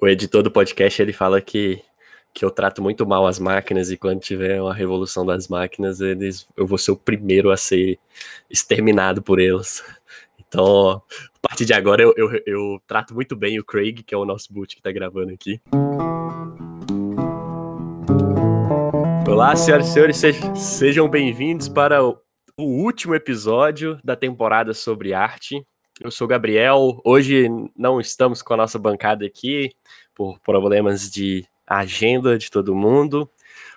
o editor do podcast ele fala que, que eu trato muito mal as máquinas e quando tiver uma revolução das máquinas, eles, eu vou ser o primeiro a ser exterminado por elas. Então, a partir de agora, eu, eu, eu trato muito bem o Craig, que é o nosso boot que está gravando aqui. Olá, senhoras e senhores, sejam bem-vindos para o último episódio da temporada sobre arte. Eu sou o Gabriel. Hoje não estamos com a nossa bancada aqui por problemas de agenda de todo mundo,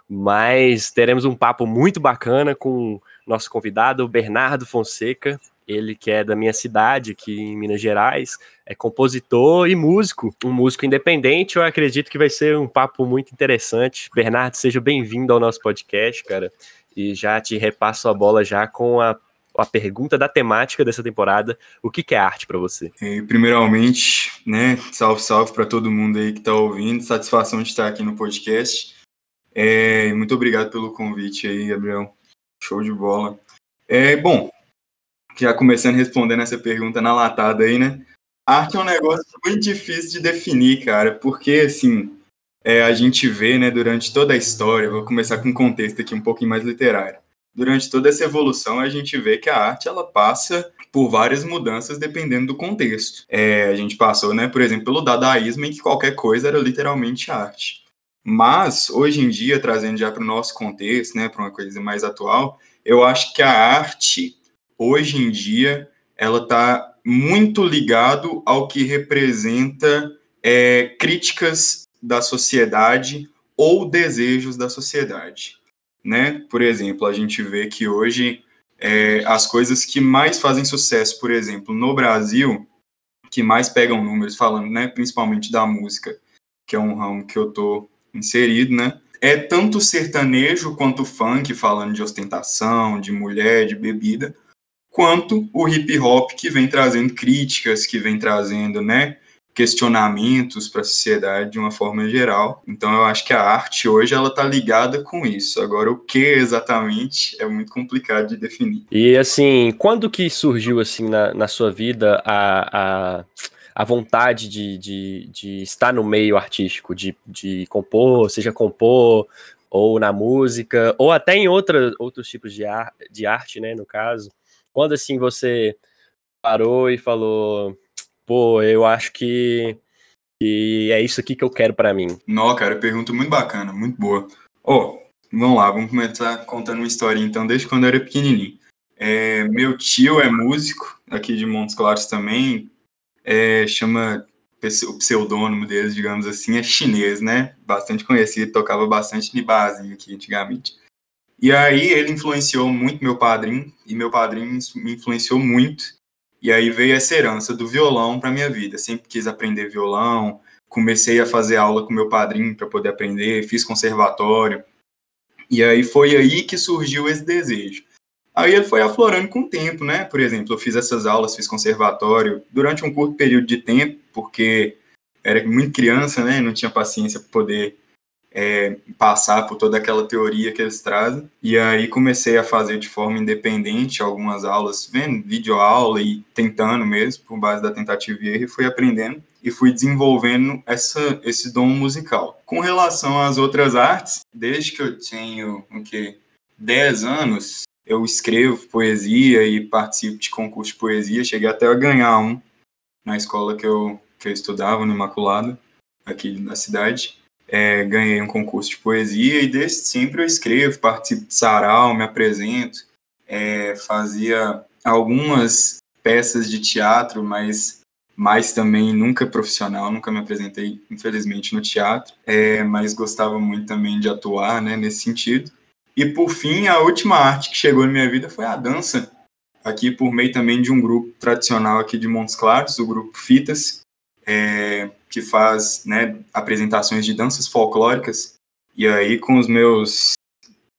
mas teremos um papo muito bacana com nosso convidado, Bernardo Fonseca. Ele que é da minha cidade, aqui em Minas Gerais, é compositor e músico, um músico independente. Eu acredito que vai ser um papo muito interessante. Bernardo, seja bem-vindo ao nosso podcast, cara. E já te repasso a bola já com a a pergunta da temática dessa temporada. O que, que é arte para você? Primeiramente, né, salve, salve para todo mundo aí que está ouvindo. Satisfação de estar aqui no podcast. É, muito obrigado pelo convite aí, Gabriel. Show de bola. É, bom, já começando respondendo essa pergunta na latada aí, né? Arte é um negócio muito difícil de definir, cara, porque assim, é, a gente vê, né, durante toda a história, vou começar com um contexto aqui um pouquinho mais literário durante toda essa evolução, a gente vê que a arte ela passa por várias mudanças dependendo do contexto. É, a gente passou, né, por exemplo, pelo dadaísmo, em que qualquer coisa era literalmente arte. Mas, hoje em dia, trazendo já para o nosso contexto, né, para uma coisa mais atual, eu acho que a arte, hoje em dia, ela está muito ligado ao que representa é, críticas da sociedade ou desejos da sociedade né? Por exemplo, a gente vê que hoje é, as coisas que mais fazem sucesso, por exemplo, no Brasil, que mais pegam números, falando, né, principalmente da música, que é um ramo que eu tô inserido, né? É tanto sertanejo quanto funk, falando de ostentação, de mulher, de bebida, quanto o hip hop que vem trazendo críticas, que vem trazendo, né, questionamentos para a sociedade de uma forma geral. Então eu acho que a arte hoje ela está ligada com isso. Agora o que exatamente é muito complicado de definir. E assim, quando que surgiu assim na, na sua vida a, a, a vontade de, de, de estar no meio artístico, de, de compor, seja compor ou na música, ou até em outra, outros tipos de, ar, de arte, né, no caso. Quando assim você parou e falou, pô, eu acho que, que é isso aqui que eu quero para mim? Não, cara, pergunta muito bacana, muito boa. Ó, oh, vamos lá, vamos começar contando uma história então, desde quando eu era pequenininho. É, meu tio é músico, aqui de Montes Claros também, é, chama o pseudônimo deles, digamos assim, é chinês, né? Bastante conhecido, tocava bastante de base aqui antigamente. E aí ele influenciou muito meu padrinho, e meu padrinho me influenciou muito e aí veio essa herança do violão para minha vida. Sempre quis aprender violão, comecei a fazer aula com meu padrinho para poder aprender, fiz conservatório. E aí foi aí que surgiu esse desejo. Aí ele foi aflorando com o tempo, né? Por exemplo, eu fiz essas aulas, fiz conservatório durante um curto período de tempo, porque era muito criança, né? Não tinha paciência para poder é, passar por toda aquela teoria que eles trazem. E aí comecei a fazer de forma independente algumas aulas, vendo videoaula e tentando mesmo, por base da tentativa e erro, e fui aprendendo e fui desenvolvendo essa, esse dom musical. Com relação às outras artes, desde que eu tenho o que 10 anos, eu escrevo poesia e participo de concurso de poesia. Cheguei até a ganhar um na escola que eu, que eu estudava, no Imaculado, aqui da cidade é, ganhei um concurso de poesia e desde sempre eu escrevo, participo de sarau, me apresento, é, fazia algumas peças de teatro, mas mais também nunca profissional, nunca me apresentei, infelizmente, no teatro, é, mas gostava muito também de atuar, né, nesse sentido. E por fim, a última arte que chegou na minha vida foi a dança, aqui por meio também de um grupo tradicional aqui de Montes Claros, o grupo Fitas, é, que faz né, apresentações de danças folclóricas. E aí, com os meus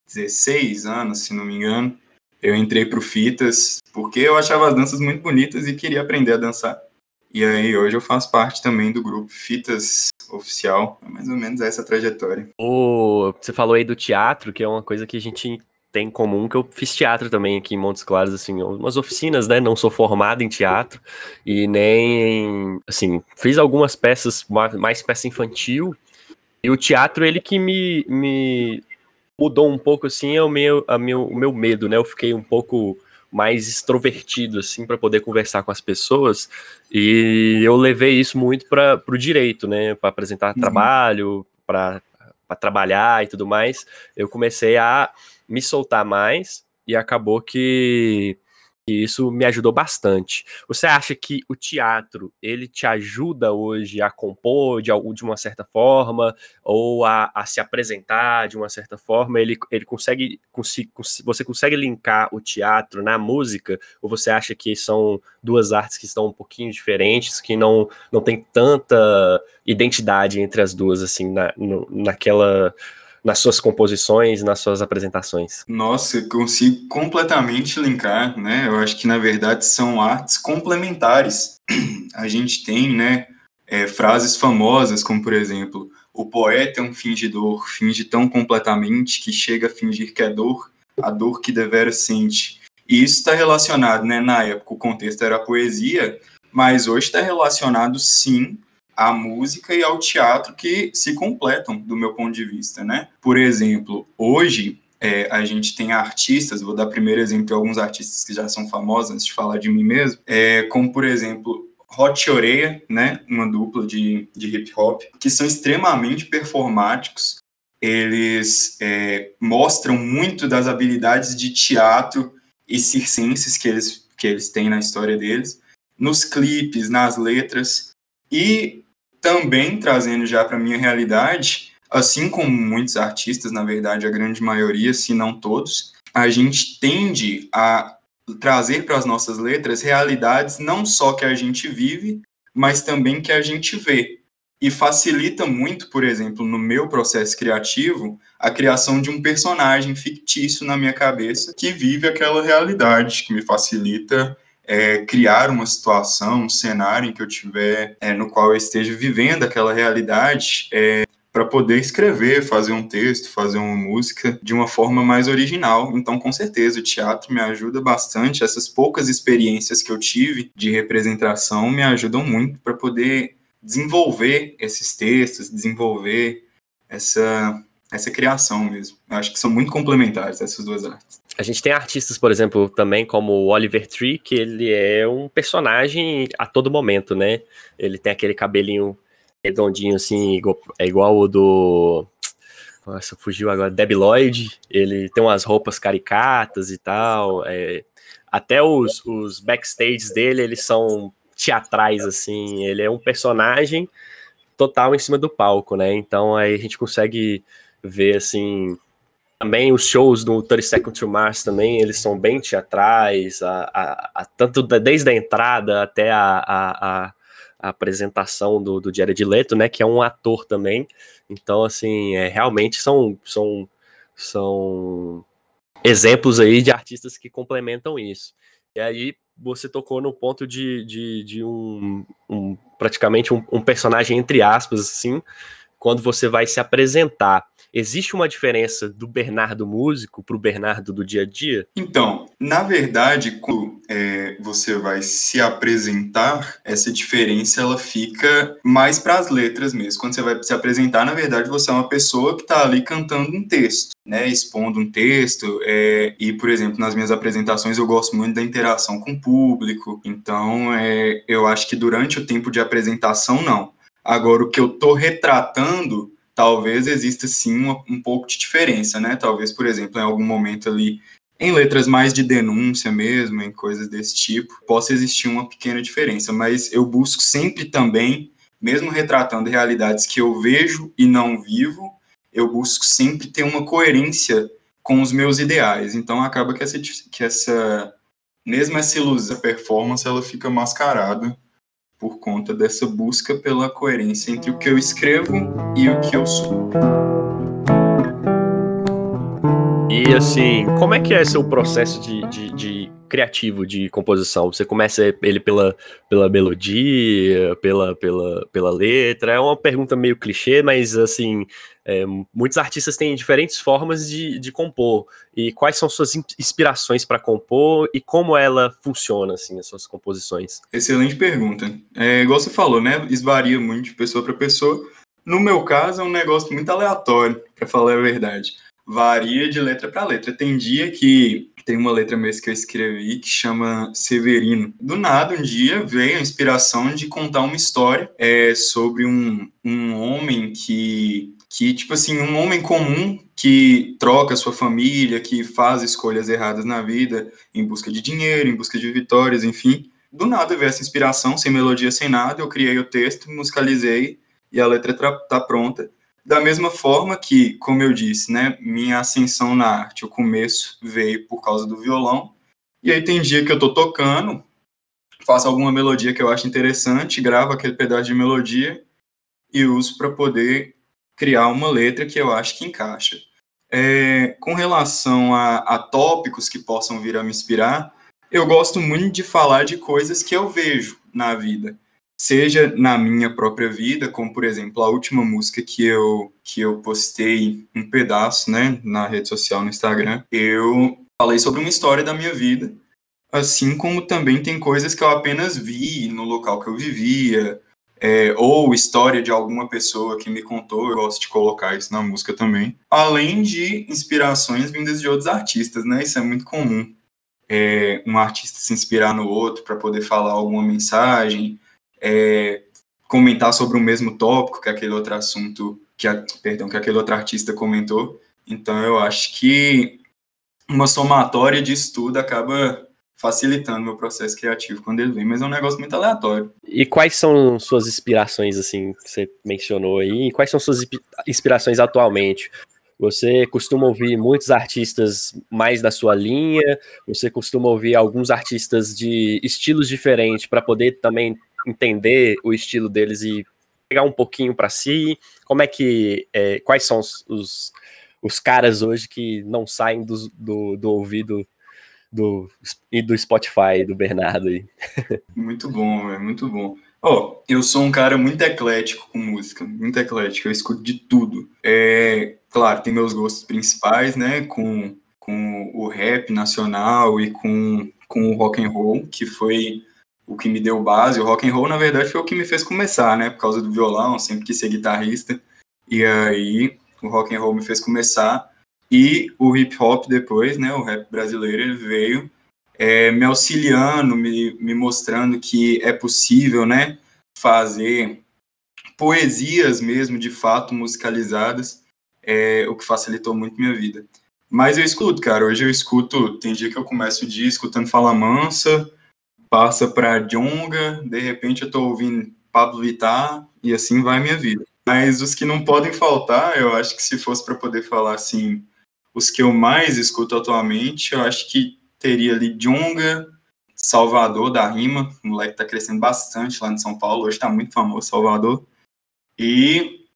16 anos, se não me engano, eu entrei para o Fitas, porque eu achava as danças muito bonitas e queria aprender a dançar. E aí, hoje eu faço parte também do grupo Fitas Oficial, é mais ou menos essa trajetória. O, você falou aí do teatro, que é uma coisa que a gente tem em comum que eu fiz teatro também aqui em Montes Claros, assim, umas oficinas, né? Não sou formado em teatro e nem, assim, fiz algumas peças, mais peça infantil. E o teatro, ele que me, me mudou um pouco, assim, é o meu, a meu, o meu medo, né? Eu fiquei um pouco mais extrovertido, assim, para poder conversar com as pessoas. E eu levei isso muito para o direito, né? Para apresentar uhum. trabalho, para trabalhar e tudo mais. Eu comecei a me soltar mais e acabou que e isso me ajudou bastante. Você acha que o teatro ele te ajuda hoje a compor de, de uma certa forma ou a, a se apresentar de uma certa forma? Ele, ele consegue, consegue, você consegue linkar o teatro na música ou você acha que são duas artes que estão um pouquinho diferentes, que não, não tem tanta identidade entre as duas assim na, no, naquela nas suas composições, nas suas apresentações? Nossa, eu consigo completamente linkar, né? Eu acho que na verdade são artes complementares. A gente tem, né, é, frases famosas como por exemplo, o poeta é um fingidor, finge tão completamente que chega a fingir que é dor, a dor que devera sente. E isso está relacionado, né? Na época o contexto era a poesia, mas hoje está relacionado sim à música e ao teatro que se completam, do meu ponto de vista, né? Por exemplo, hoje é, a gente tem artistas, vou dar primeiro exemplo de alguns artistas que já são famosos, antes de falar de mim mesmo, é, como, por exemplo, Hot Oreia, né, uma dupla de, de hip hop, que são extremamente performáticos, eles é, mostram muito das habilidades de teatro e circenses que eles, que eles têm na história deles, nos clipes, nas letras, e também trazendo já para minha realidade, assim como muitos artistas, na verdade, a grande maioria, se não todos, a gente tende a trazer para as nossas letras realidades não só que a gente vive, mas também que a gente vê. E facilita muito, por exemplo, no meu processo criativo, a criação de um personagem fictício na minha cabeça que vive aquela realidade, que me facilita é, criar uma situação, um cenário em que eu tiver, é, no qual eu esteja vivendo aquela realidade, é, para poder escrever, fazer um texto, fazer uma música de uma forma mais original. Então, com certeza, o teatro me ajuda bastante. Essas poucas experiências que eu tive de representação me ajudam muito para poder desenvolver esses textos, desenvolver essa essa criação mesmo. Eu acho que são muito complementares essas duas artes. A gente tem artistas, por exemplo, também como o Oliver Tree, que ele é um personagem a todo momento, né? Ele tem aquele cabelinho redondinho assim, igual, é igual o do nossa, fugiu agora, Debbie Lloyd, ele tem umas roupas caricatas e tal, é, até os, os backstages dele, eles são teatrais, assim, ele é um personagem total em cima do palco, né, então aí a gente consegue ver assim também os shows do 30 Seconds to Mars também, eles são bem teatrais, a, a, a tanto desde a entrada até a, a, apresentação do, do Jared Leto, né, que é um ator também, então, assim, é, realmente são, são, são exemplos aí de artistas que complementam isso. E aí você tocou no ponto de, de, de um, um, praticamente um, um personagem entre aspas, assim, quando você vai se apresentar. Existe uma diferença do Bernardo músico para o Bernardo do dia a dia? Então, na verdade, quando é, você vai se apresentar, essa diferença ela fica mais para as letras mesmo. Quando você vai se apresentar, na verdade, você é uma pessoa que está ali cantando um texto, né, expondo um texto. É, e, por exemplo, nas minhas apresentações eu gosto muito da interação com o público. Então, é, eu acho que durante o tempo de apresentação, não. Agora, o que eu estou retratando, talvez exista sim uma, um pouco de diferença, né? Talvez, por exemplo, em algum momento ali, em letras mais de denúncia mesmo, em coisas desse tipo, possa existir uma pequena diferença, mas eu busco sempre também, mesmo retratando realidades que eu vejo e não vivo, eu busco sempre ter uma coerência com os meus ideais. Então acaba que essa, que essa mesmo essa ilusão, performance, ela fica mascarada por conta dessa busca pela coerência entre o que eu escrevo e o que eu sou. E assim, como é que é seu processo de, de, de criativo de composição? Você começa ele pela, pela melodia, pela, pela, pela letra? É uma pergunta meio clichê, mas assim, é, muitos artistas têm diferentes formas de, de compor. E quais são suas inspirações para compor e como ela funciona, assim, as suas composições? Excelente pergunta. É, igual você falou, né? Isso varia muito de pessoa para pessoa. No meu caso, é um negócio muito aleatório, para falar a verdade. Varia de letra para letra. Tem dia que tem uma letra mesmo que eu escrevi que chama Severino. Do nada, um dia veio a inspiração de contar uma história é, sobre um, um homem que que, tipo assim, um homem comum que troca sua família, que faz escolhas erradas na vida, em busca de dinheiro, em busca de vitórias, enfim. Do nada veio essa inspiração, sem melodia, sem nada, eu criei o texto, musicalizei e a letra tá pronta. Da mesma forma que, como eu disse, né, minha ascensão na arte, o começo veio por causa do violão, e aí tem dia que eu tô tocando, faço alguma melodia que eu acho interessante, gravo aquele pedaço de melodia e uso para poder criar uma letra que eu acho que encaixa. É, com relação a, a tópicos que possam vir a me inspirar, eu gosto muito de falar de coisas que eu vejo na vida, seja na minha própria vida, como por exemplo a última música que eu que eu postei um pedaço, né, na rede social no Instagram, eu falei sobre uma história da minha vida, assim como também tem coisas que eu apenas vi no local que eu vivia, é, ou história de alguma pessoa que me contou, eu gosto de colocar isso na música também. Além de inspirações vindas de outros artistas, né? Isso é muito comum. É, um artista se inspirar no outro para poder falar alguma mensagem, é, comentar sobre o mesmo tópico que aquele outro assunto, que a, perdão, que aquele outro artista comentou. Então eu acho que uma somatória de estudo acaba facilitando meu processo criativo quando ele vem, mas é um negócio muito aleatório. E quais são suas inspirações, assim, que você mencionou aí? E quais são suas inspirações atualmente? Você costuma ouvir muitos artistas mais da sua linha? Você costuma ouvir alguns artistas de estilos diferentes para poder também entender o estilo deles e pegar um pouquinho para si? Como é que. É, quais são os, os, os, caras hoje que não saem do, do, do ouvido do, e do Spotify do Bernardo aí. Muito bom, é muito bom. Ó, oh, eu sou um cara muito eclético com música, muito eclético, eu escuto de tudo. É, claro, tem meus gostos principais, né, com, com o rap nacional e com, com o rock and roll, que foi o que me deu base. O rock and roll, na verdade, foi o que me fez começar, né, por causa do violão, sempre quis ser guitarrista. E aí, o rock and roll me fez começar. E o hip hop depois, né, o rap brasileiro, ele veio é, me auxiliando, me, me mostrando que é possível, né, fazer poesias mesmo, de fato, musicalizadas, é, o que facilitou muito minha vida. Mas eu escuto, cara, hoje eu escuto, tem dia que eu começo o dia escutando Fala Mansa, passa para Jonga, de repente eu tô ouvindo Pablo Vittar, e assim vai minha vida. Mas os que não podem faltar, eu acho que se fosse para poder falar assim, os que eu mais escuto atualmente, eu acho que teria ali Junga, Salvador da Rima, o moleque tá crescendo bastante lá em São Paulo, hoje tá muito famoso Salvador. E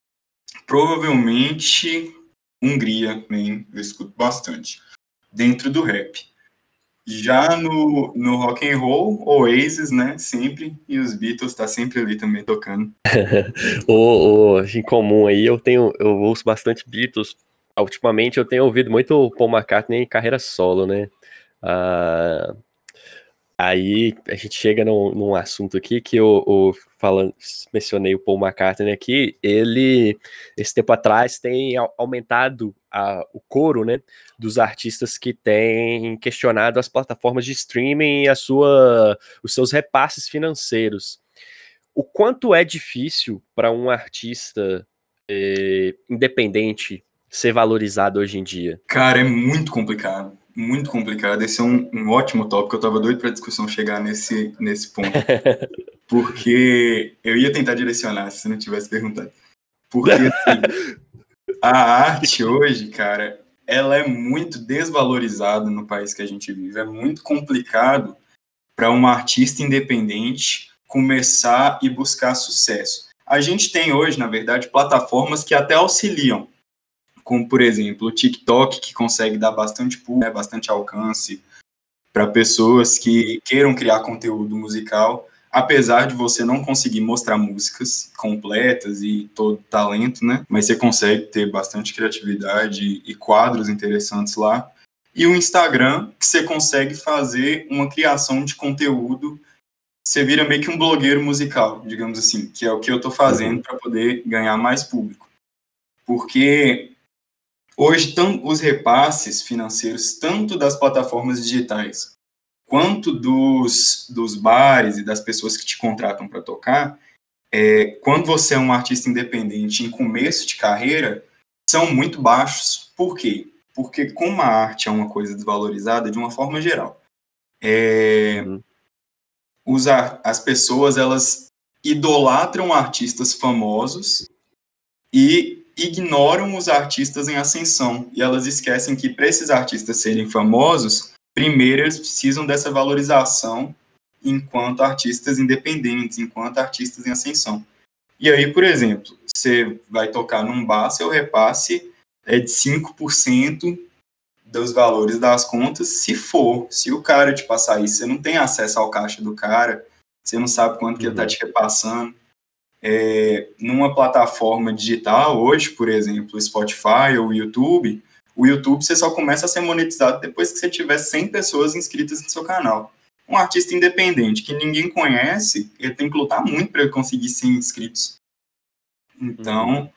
provavelmente Hungria também eu escuto bastante, dentro do rap. Já no, no rock and roll, Oasis, né, sempre, e os Beatles tá sempre ali também tocando. o, o, em comum aí, eu tenho, eu ouço bastante Beatles, ultimamente eu tenho ouvido muito Paul McCartney em carreira solo, né? Uh, aí a gente chega num, num assunto aqui que eu, eu falando, mencionei o Paul McCartney aqui, ele, esse tempo atrás, tem aumentado a, o coro, né, dos artistas que têm questionado as plataformas de streaming e a sua, os seus repasses financeiros. O quanto é difícil para um artista eh, independente ser valorizado hoje em dia? Cara, é muito complicado. Muito complicado. Esse é um, um ótimo tópico. Eu tava doido para a discussão chegar nesse, nesse ponto. Porque eu ia tentar direcionar se não tivesse perguntado. Porque assim, a arte hoje, cara, ela é muito desvalorizada no país que a gente vive. É muito complicado para um artista independente começar e buscar sucesso. A gente tem hoje, na verdade, plataformas que até auxiliam como por exemplo o TikTok, que consegue dar bastante pulo, né, bastante alcance, para pessoas que queiram criar conteúdo musical, apesar de você não conseguir mostrar músicas completas e todo talento, né? Mas você consegue ter bastante criatividade e quadros interessantes lá. E o Instagram, que você consegue fazer uma criação de conteúdo você vira meio que um blogueiro musical, digamos assim, que é o que eu estou fazendo para poder ganhar mais público. Porque hoje tão, os repasses financeiros, tanto das plataformas digitais quanto dos, dos bares e das pessoas que te contratam para tocar, é, quando você é um artista independente em começo de carreira, são muito baixos. Por quê? Porque como a arte é uma coisa desvalorizada de uma forma geral, é, uhum os, as pessoas elas idolatram artistas famosos e ignoram os artistas em ascensão. E elas esquecem que para esses artistas serem famosos, primeiro eles precisam dessa valorização enquanto artistas independentes, enquanto artistas em ascensão. E aí, por exemplo, você vai tocar num bar, seu repasse é de 5% dos valores das contas, se for, se o cara te passar isso, você não tem acesso ao caixa do cara, você não sabe quanto que ele está uhum. te repassando. É, numa plataforma digital, hoje, por exemplo, Spotify ou YouTube, o YouTube você só começa a ser monetizado depois que você tiver 100 pessoas inscritas no seu canal. Um artista independente que ninguém conhece, ele tem que lutar muito para conseguir 100 inscritos. Então, uhum.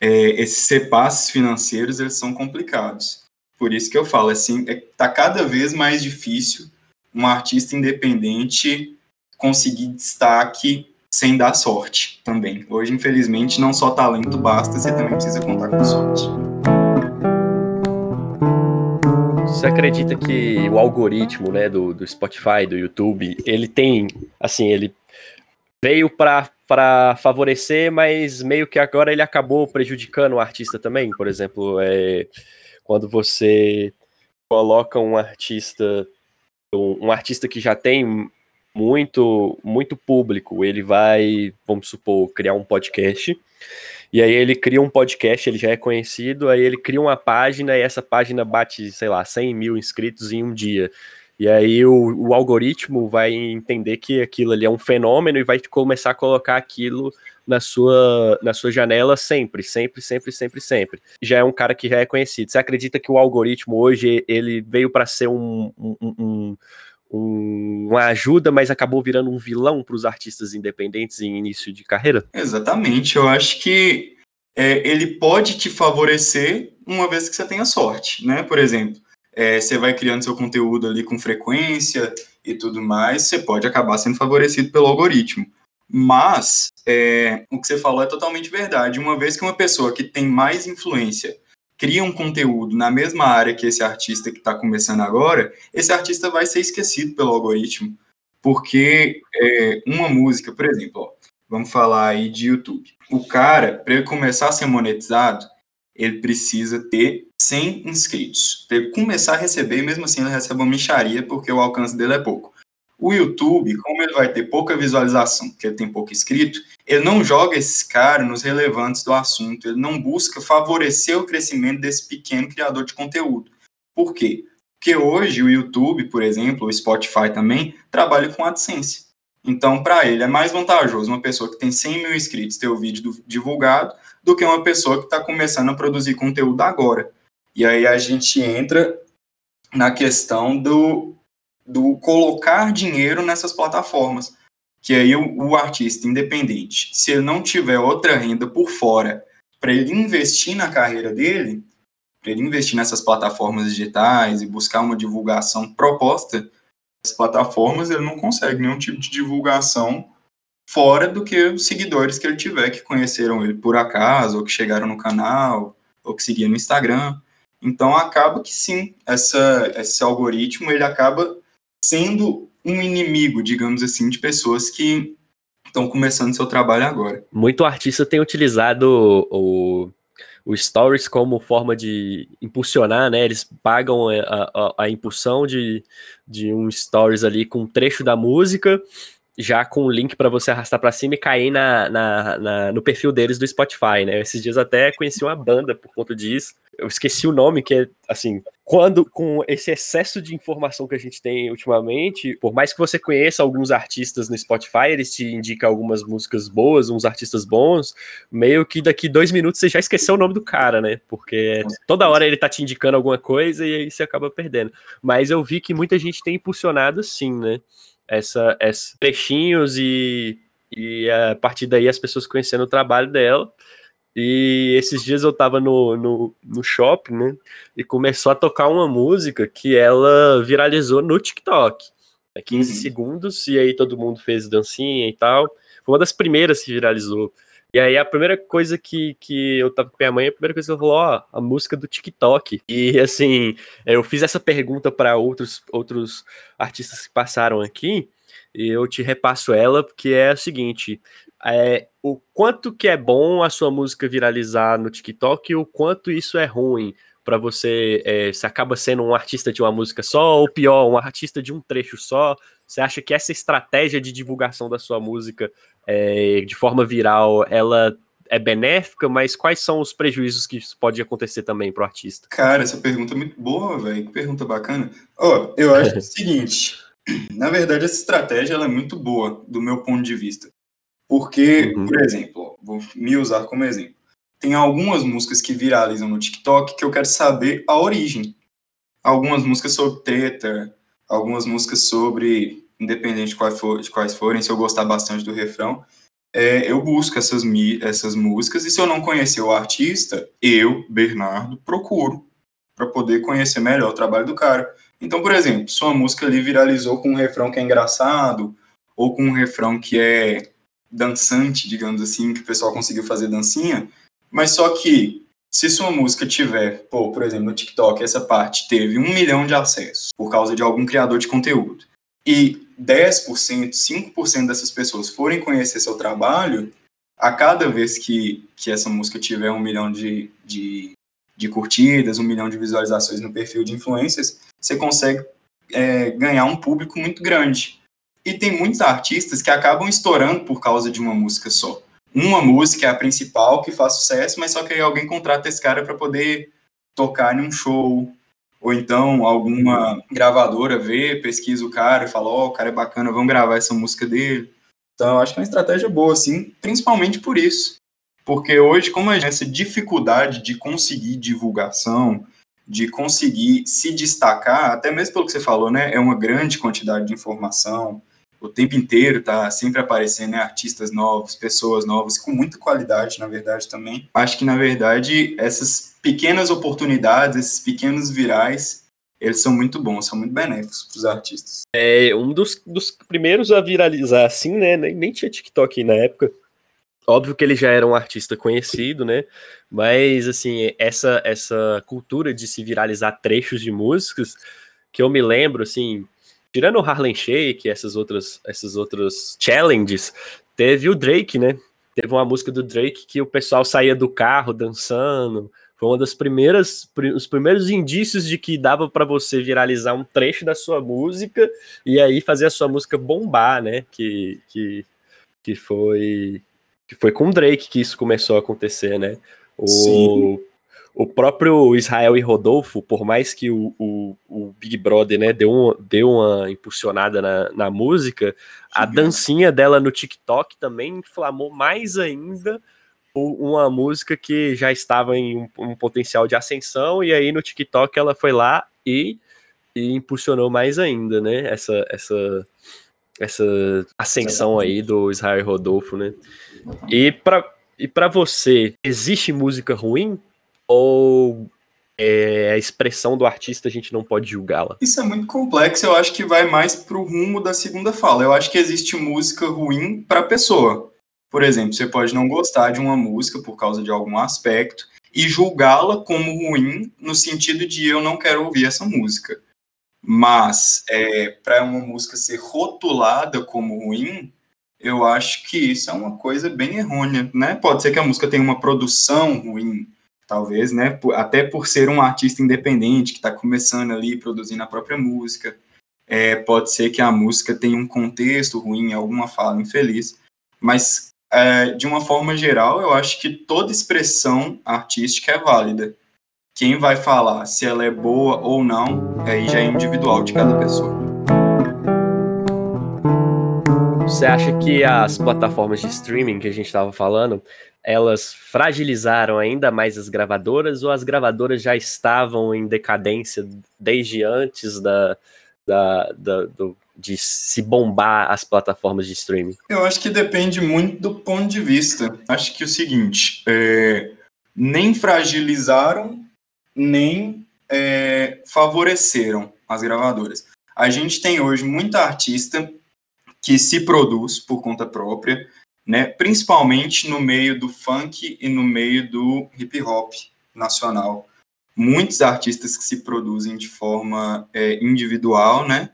é, esses repasses financeiros, eles são complicados. Por isso que eu falo, assim, é, tá cada vez mais difícil um artista independente conseguir destaque sem dar sorte também. Hoje, infelizmente, não só talento basta, você também precisa contar com sorte. Você acredita que o algoritmo, né, do, do Spotify, do YouTube, ele tem, assim, ele veio para para favorecer, mas meio que agora ele acabou prejudicando o artista também, por exemplo, é, quando você coloca um artista, um, um artista que já tem muito, muito público, ele vai, vamos supor, criar um podcast. E aí ele cria um podcast, ele já é conhecido, aí ele cria uma página e essa página bate, sei lá, 100 mil inscritos em um dia. E aí o, o, algoritmo vai entender que aquilo ali é um fenômeno e vai começar a colocar aquilo na sua, na sua janela sempre, sempre, sempre, sempre, sempre. Já é um cara que já é conhecido. Você acredita que o algoritmo hoje ele veio para ser um, um, um, um, uma ajuda, mas acabou virando um vilão para os artistas independentes em início de carreira? Exatamente. Eu acho que é, ele pode te favorecer uma vez que você tenha sorte, né? Por exemplo, é, você vai criando seu conteúdo ali com frequência e tudo mais, você pode acabar sendo favorecido pelo algoritmo. Mas é, o que você falou é totalmente verdade. Uma vez que uma pessoa que tem mais influência cria um conteúdo na mesma área que esse artista que está começando agora, esse artista vai ser esquecido pelo algoritmo. Porque é, uma música, por exemplo, ó, vamos falar aí de YouTube. O cara, para ele começar a ser monetizado, ele precisa ter 100 inscritos. Para ele começar a receber, mesmo assim ele recebe uma micharia, porque o alcance dele é pouco. O YouTube, como ele vai ter pouca visualização, porque ele tem pouco inscrito, ele não joga esses caras nos relevantes do assunto, ele não busca favorecer o crescimento desse pequeno criador de conteúdo. Por quê? Porque hoje o YouTube, por exemplo, o Spotify também, trabalha com AdSense. Então, para ele, é mais vantajoso uma pessoa que tem 100 mil inscritos ter o vídeo divulgado do que uma pessoa que está começando a produzir conteúdo agora. E aí a gente entra na questão do, do colocar dinheiro nessas plataformas. Que aí o, o artista independente, se ele não tiver outra renda por fora para ele investir na carreira dele, para ele investir nessas plataformas digitais e buscar uma divulgação proposta, as plataformas ele não consegue nenhum tipo de divulgação fora do que os seguidores que ele tiver que conheceram ele por acaso, ou que chegaram no canal, ou que seguiam no Instagram. Então acaba que sim, essa, esse algoritmo ele acaba sendo um inimigo, digamos assim, de pessoas que estão começando seu trabalho agora. Muito artista tem utilizado o, o Stories como forma de impulsionar, né? Eles pagam a, a, a impulsão de, de um Stories ali com um trecho da música já com o link para você arrastar para cima e cair na, na, na, no perfil deles do Spotify, né? Esses dias até conheci uma banda por conta disso. Eu esqueci o nome, que é assim, quando com esse excesso de informação que a gente tem ultimamente, por mais que você conheça alguns artistas no Spotify, eles te indicam algumas músicas boas, uns artistas bons, meio que daqui dois minutos você já esqueceu o nome do cara, né? Porque toda hora ele tá te indicando alguma coisa e aí você acaba perdendo. Mas eu vi que muita gente tem impulsionado sim, né? Essa, essa trechinhos e, e a partir daí as pessoas conhecendo o trabalho dela. E esses dias eu tava no, no, no shopping, né? E começou a tocar uma música que ela viralizou no TikTok. É 15 uhum. segundos, e aí todo mundo fez dancinha e tal. Foi uma das primeiras que viralizou. E aí a primeira coisa que, que eu tava com minha mãe, a primeira coisa que ela falou, ó, a música do TikTok. E assim, eu fiz essa pergunta para outros, outros artistas que passaram aqui, e eu te repasso ela, porque é o seguinte: é, o quanto que é bom a sua música viralizar no TikTok e o quanto isso é ruim para você. É, você acaba sendo um artista de uma música só, ou pior, um artista de um trecho só. Você acha que essa estratégia de divulgação da sua música é, de forma viral, ela é benéfica, mas quais são os prejuízos que isso pode acontecer também para o artista? Cara, essa pergunta é muito boa, velho. Que pergunta bacana. Ó, oh, eu acho é o seguinte. Na verdade, essa estratégia ela é muito boa, do meu ponto de vista. Porque, uhum. por exemplo, vou me usar como exemplo. Tem algumas músicas que viralizam no TikTok que eu quero saber a origem. Algumas músicas sobre treta, algumas músicas sobre, independente de quais, for, de quais forem, se eu gostar bastante do refrão, é, eu busco essas, essas músicas e se eu não conhecer o artista, eu, Bernardo, procuro para poder conhecer melhor o trabalho do cara. Então, por exemplo, sua música ali viralizou com um refrão que é engraçado ou com um refrão que é dançante, digamos assim, que o pessoal conseguiu fazer dancinha, mas só que se sua música tiver, pô, por exemplo, no TikTok, essa parte teve um milhão de acessos por causa de algum criador de conteúdo, e 10%, 5% dessas pessoas forem conhecer seu trabalho, a cada vez que, que essa música tiver um milhão de, de, de curtidas, um milhão de visualizações no perfil de influencers, você consegue é, ganhar um público muito grande. E tem muitos artistas que acabam estourando por causa de uma música só. Uma música é a principal que faz sucesso, mas só que aí alguém contrata esse cara para poder tocar em um show, ou então alguma gravadora vê, pesquisa o cara e fala: Ó, oh, o cara é bacana, vamos gravar essa música dele. Então, acho que é uma estratégia boa, assim, principalmente por isso. Porque hoje, como a gente essa dificuldade de conseguir divulgação, de conseguir se destacar, até mesmo pelo que você falou, né? É uma grande quantidade de informação, o tempo inteiro tá sempre aparecendo né, artistas novos, pessoas novas, com muita qualidade, na verdade, também. Acho que, na verdade, essas pequenas oportunidades, esses pequenos virais, eles são muito bons, são muito benéficos para os artistas. É, um dos, dos primeiros a viralizar assim, né, nem, nem tinha TikTok na época, óbvio que ele já era um artista conhecido, né? Mas assim, essa essa cultura de se viralizar trechos de músicas que eu me lembro assim, tirando o Harlem Shake, essas outras, essas outras challenges, teve o Drake, né? Teve uma música do Drake que o pessoal saía do carro dançando. Foi uma das primeiras, os primeiros indícios de que dava para você viralizar um trecho da sua música e aí fazer a sua música bombar, né? Que, que, que foi que foi com o Drake que isso começou a acontecer, né? O, Sim o próprio Israel e Rodolfo, por mais que o, o, o Big Brother né, deu, um, deu uma impulsionada na, na música, a dancinha dela no TikTok também inflamou mais ainda uma música que já estava em um, um, potencial de ascensão, e aí no TikTok ela foi lá e, e impulsionou mais ainda, né? Essa, essa, essa ascensão aí do Israel e Rodolfo, né? E para e para você, existe música ruim? Ou é, a expressão do artista a gente não pode julgá-la? Isso é muito complexo, eu acho que vai mais pro rumo da segunda fala. Eu acho que existe música ruim para pessoa. Por exemplo, você pode não gostar de uma música por causa de algum aspecto e julgá-la como ruim no sentido de eu não quero ouvir essa música. Mas é, para uma música ser rotulada como ruim, eu acho que isso é uma coisa bem errônea, né? Pode ser que a música tenha uma produção ruim, talvez, né? Até por ser um artista independente que está começando ali produzindo a própria música, é, pode ser que a música tenha um contexto ruim, alguma fala infeliz, mas é, de uma forma geral, eu acho que toda expressão artística é válida. Quem vai falar se ela é boa ou não, aí já é individual de cada pessoa. Você acha que as plataformas de streaming que a gente estava falando, elas fragilizaram ainda mais as gravadoras ou as gravadoras já estavam em decadência desde antes da, da, da do, de se bombar as plataformas de streaming? Eu acho que depende muito do ponto de vista. Acho que é o seguinte, é, nem fragilizaram nem é, favoreceram as gravadoras. A gente tem hoje muita artista que se produz por conta própria, né, principalmente no meio do funk e no meio do hip hop nacional. Muitos artistas que se produzem de forma é, individual, né,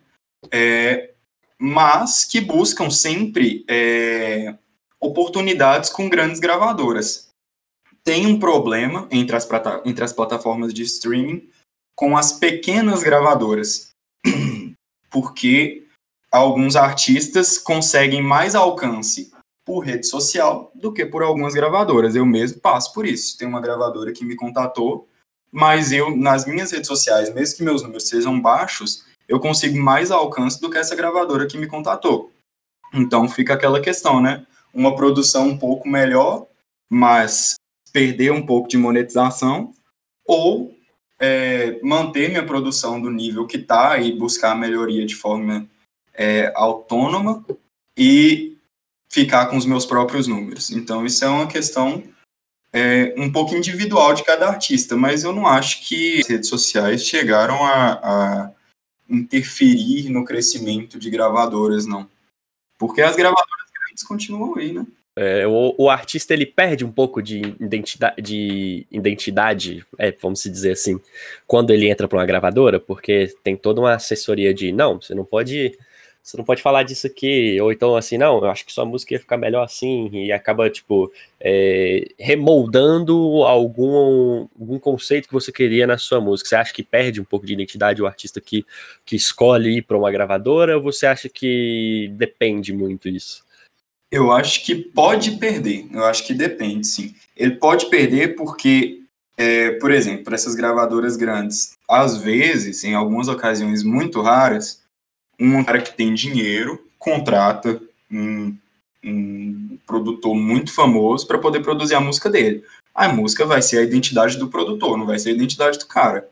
é, mas que buscam sempre é, oportunidades com grandes gravadoras tem um problema entre as, entre as plataformas de streaming com as pequenas gravadoras, porque alguns artistas conseguem mais alcance por rede social do que por algumas gravadoras. Eu mesmo passo por isso. Tem uma gravadora que me contatou, mas eu, nas minhas redes sociais, mesmo que meus números sejam baixos, eu consigo mais alcance do que essa gravadora que me contatou. Então fica aquela questão, né? Uma produção um pouco melhor, mas perder um pouco de monetização ou é, manter minha produção do nível que está e buscar melhoria de forma é, autônoma e ficar com os meus próprios números. Então, isso é uma questão é, um pouco individual de cada artista, mas eu não acho que as redes sociais chegaram a, a interferir no crescimento de gravadoras, não. Porque as gravadoras grandes continuam aí, né? É, o, o, artista ele perde um pouco de identidade, de identidade é, vamos dizer assim, quando ele entra para uma gravadora, porque tem toda uma assessoria de não, você não pode, você não pode falar disso aqui, ou então assim, não, eu acho que sua música ia ficar melhor assim, e acaba tipo é, remoldando algum, algum conceito que você queria na sua música. Você acha que perde um pouco de identidade o artista que, que escolhe ir para uma gravadora, ou você acha que depende muito isso? Eu acho que pode perder. Eu acho que depende, sim. Ele pode perder porque, é, por exemplo, para essas gravadoras grandes, às vezes, em algumas ocasiões muito raras, um cara que tem dinheiro contrata um, um produtor muito famoso para poder produzir a música dele. A música vai ser a identidade do produtor, não vai ser a identidade do cara.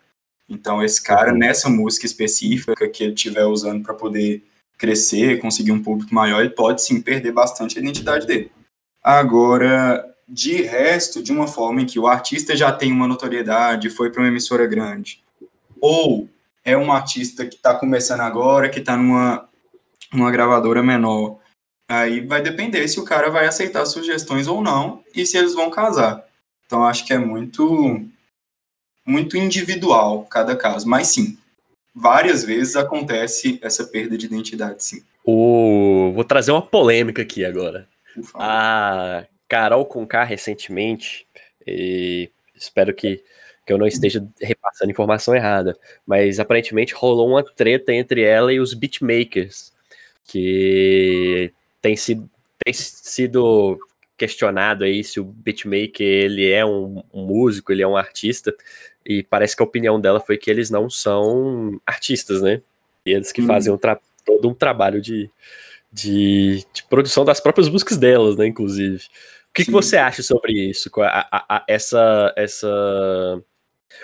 Então, esse cara, uhum. nessa música específica que ele estiver usando para poder crescer, conseguir um público maior, ele pode sim perder bastante a identidade dele. Agora, de resto, de uma forma em que o artista já tem uma notoriedade, foi para uma emissora grande, ou é um artista que está começando agora, que está numa, numa gravadora menor, aí vai depender se o cara vai aceitar sugestões ou não e se eles vão casar. Então, acho que é muito muito individual cada caso, mas sim, várias vezes acontece essa perda de identidade, sim. O... Vou trazer uma polêmica aqui agora. A Carol Conká recentemente, espero que, que eu não esteja repassando informação errada, mas aparentemente rolou uma treta entre ela e os beatmakers, que tem sido, tem sido questionado aí se o beatmaker ele é um, um músico, ele é um artista, e parece que a opinião dela foi que eles não são artistas, né? E eles que hum. fazem um todo um trabalho de, de, de, produção das próprias músicas delas, né? Inclusive. O que, que você acha sobre isso? A, a, a, essa, essa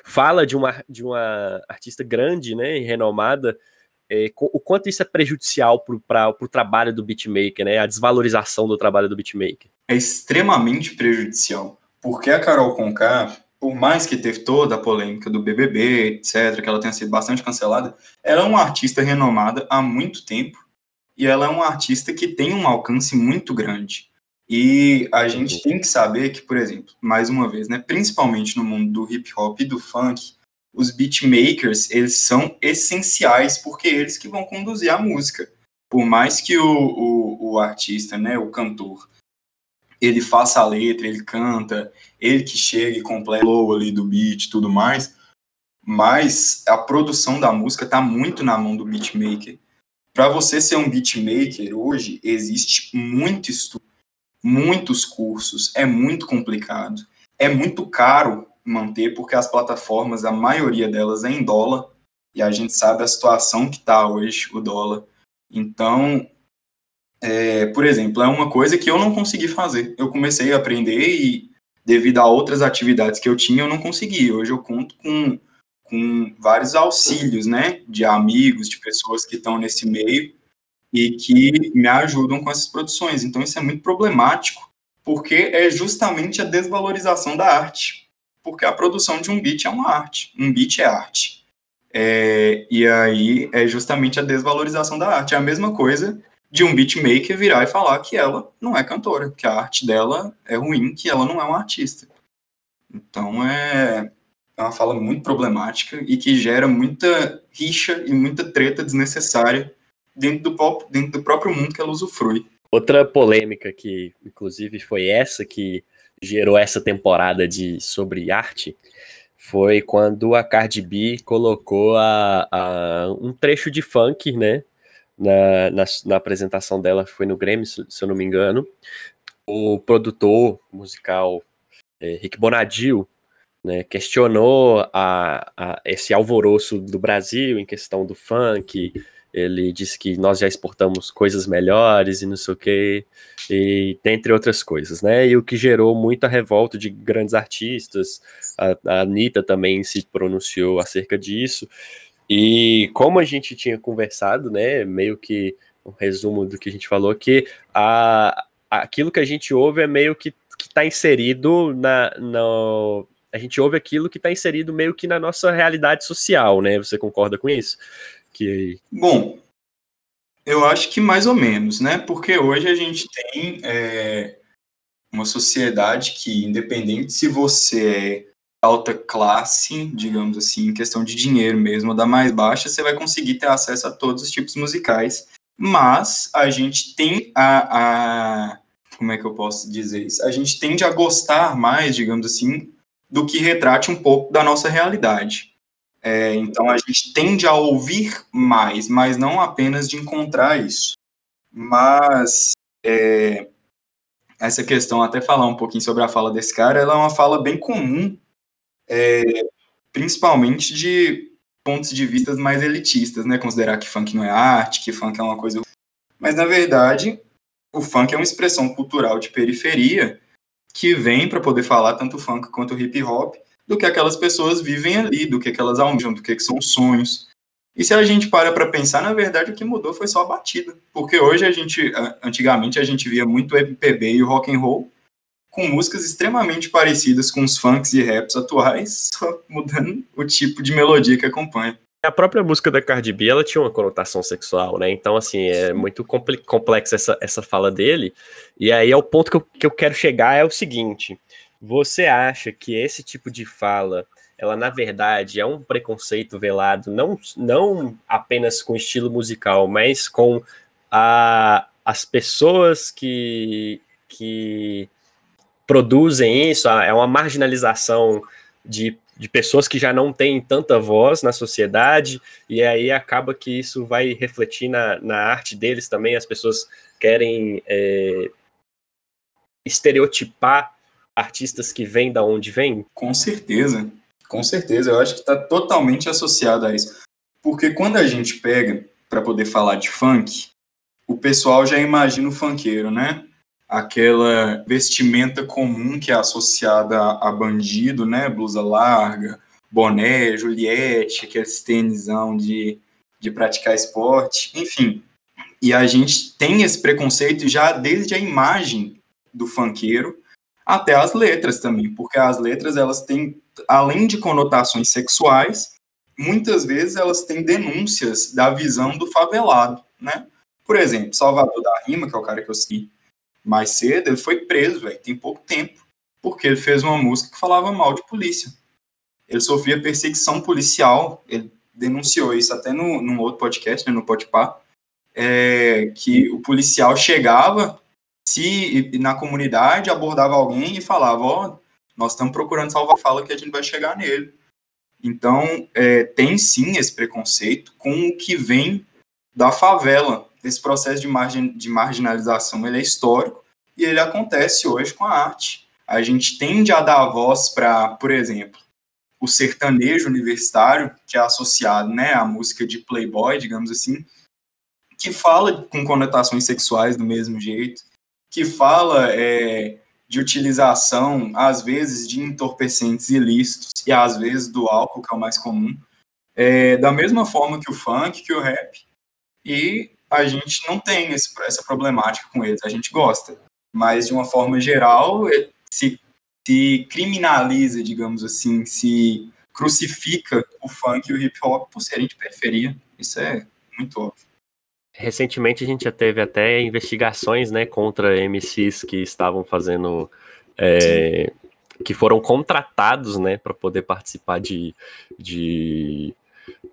fala de uma, de uma artista grande, né? E renomada. É, o quanto isso é prejudicial para o trabalho do beatmaker, né? A desvalorização do trabalho do beatmaker. É extremamente prejudicial. Porque a Carol Conká, por mais que teve toda a polêmica do BBB, etc., que ela tenha sido bastante cancelada, ela é uma artista renomada há muito tempo e ela é uma artista que tem um alcance muito grande. E a gente tem que saber que, por exemplo, mais uma vez, né, principalmente no mundo do hip hop e do funk, os beatmakers, eles são essenciais porque eles que vão conduzir a música. Por mais que o, o, o artista, né, o cantor, ele faça a letra, ele canta, ele que chega e completa o ali do beat tudo mais, mas a produção da música está muito na mão do beatmaker. Para você ser um beatmaker hoje, existe muito estudo, muitos cursos, é muito complicado, é muito caro manter, porque as plataformas, a maioria delas é em dólar, e a gente sabe a situação que está hoje o dólar. Então, é, por exemplo, é uma coisa que eu não consegui fazer. Eu comecei a aprender e, devido a outras atividades que eu tinha, eu não consegui. Hoje eu conto com, com vários auxílios, né, de amigos, de pessoas que estão nesse meio e que me ajudam com essas produções. Então, isso é muito problemático, porque é justamente a desvalorização da arte. Porque a produção de um beat é uma arte. Um beat é arte. É, e aí é justamente a desvalorização da arte. É a mesma coisa de um beatmaker virar e falar que ela não é cantora, que a arte dela é ruim, que ela não é uma artista. Então é, é uma fala muito problemática e que gera muita rixa e muita treta desnecessária dentro do, dentro do próprio mundo que ela usufrui. Outra polêmica que, inclusive, foi essa que gerou essa temporada de sobre arte foi quando a Cardi B colocou a, a um trecho de funk, né, na, na, na, apresentação dela, foi no Grammy, se, se eu não me engano. O produtor musical é, Rick Bonadio né, questionou a, a, esse alvoroço do Brasil em questão do funk. Ele disse que nós já exportamos coisas melhores e não sei o que, e dentre outras coisas, né? E o que gerou muita revolta de grandes artistas. A, a Anitta também se pronunciou acerca disso. E como a gente tinha conversado, né, meio que um resumo do que a gente falou, que a, aquilo que a gente ouve é meio que está inserido na, no, a gente ouve aquilo que está inserido meio que na nossa realidade social, né? Você concorda com isso? Que... Bom, eu acho que mais ou menos, né? Porque hoje a gente tem é, uma sociedade que, independente se você é alta classe, digamos assim, em questão de dinheiro mesmo, da mais baixa, você vai conseguir ter acesso a todos os tipos musicais. Mas a gente tem a, a. Como é que eu posso dizer isso? A gente tende a gostar mais, digamos assim, do que retrate um pouco da nossa realidade. É, então a gente tende a ouvir mais, mas não apenas de encontrar isso. Mas é, essa questão, até falar um pouquinho sobre a fala desse cara, ela é uma fala bem comum é, principalmente de pontos de vista mais elitistas, né? Considerar que funk não é arte, que funk é uma coisa. Mas, na verdade, o funk é uma expressão cultural de periferia que vem para poder falar tanto funk quanto hip hop do que aquelas pessoas vivem ali, do que, aquelas almejam, do que, que são sonhos. E se a gente para para pensar, na verdade, o que mudou foi só a batida. Porque hoje a gente, antigamente, a gente via muito MPB e rock and roll, com músicas extremamente parecidas com os funks e raps atuais, só mudando o tipo de melodia que acompanha. A própria música da Cardi B, ela tinha uma conotação sexual, né? Então, assim, é muito complexa essa, essa fala dele. E aí é o ponto que eu, que eu quero chegar é o seguinte. Você acha que esse tipo de fala, ela na verdade é um preconceito velado, não, não apenas com estilo musical, mas com a, as pessoas que, que produzem isso, é uma marginalização de, de pessoas que já não têm tanta voz na sociedade, e aí acaba que isso vai refletir na, na arte deles também, as pessoas querem é, estereotipar artistas que vêm da onde vêm? Com certeza, com certeza, eu acho que está totalmente associado a isso. Porque quando a gente pega para poder falar de funk, o pessoal já imagina o funkeiro, né? aquela vestimenta comum que é associada a, bandido, né? Blusa larga, boné, Juliette, aqueles tênisão de, de praticar esporte, enfim. E a gente tem esse preconceito já desde a imagem do funkeiro até as letras também, porque as letras elas têm, além de conotações sexuais, muitas vezes elas têm denúncias da visão do favelado, né? Por exemplo, Salvador da Rima, que é o cara que eu citei mais cedo, ele foi preso, velho, tem pouco tempo, porque ele fez uma música que falava mal de polícia. Ele sofria perseguição policial, ele denunciou isso até no, num outro podcast, né, no Podpah, é, que o policial chegava se na comunidade abordava alguém e falava, ó, oh, nós estamos procurando salvar fala que a gente vai chegar nele. Então, é, tem sim esse preconceito com o que vem da favela, esse processo de, margin, de marginalização ele é histórico e ele acontece hoje com a arte. a gente tende a dar voz para, por exemplo, o sertanejo universitário, que é associado né, à música de playboy, digamos assim, que fala com conotações sexuais do mesmo jeito, que fala é, de utilização, às vezes, de entorpecentes ilícitos e às vezes do álcool, que é o mais comum, é, da mesma forma que o funk, que o rap, e a gente não tem esse, essa problemática com eles, a gente gosta, mas de uma forma geral, é, se, se criminaliza, digamos assim, se crucifica o funk e o hip hop por serem de periferia, isso é muito óbvio. Recentemente a gente já teve até investigações, né, contra MCs que estavam fazendo, é, que foram contratados, né, para poder participar de, de,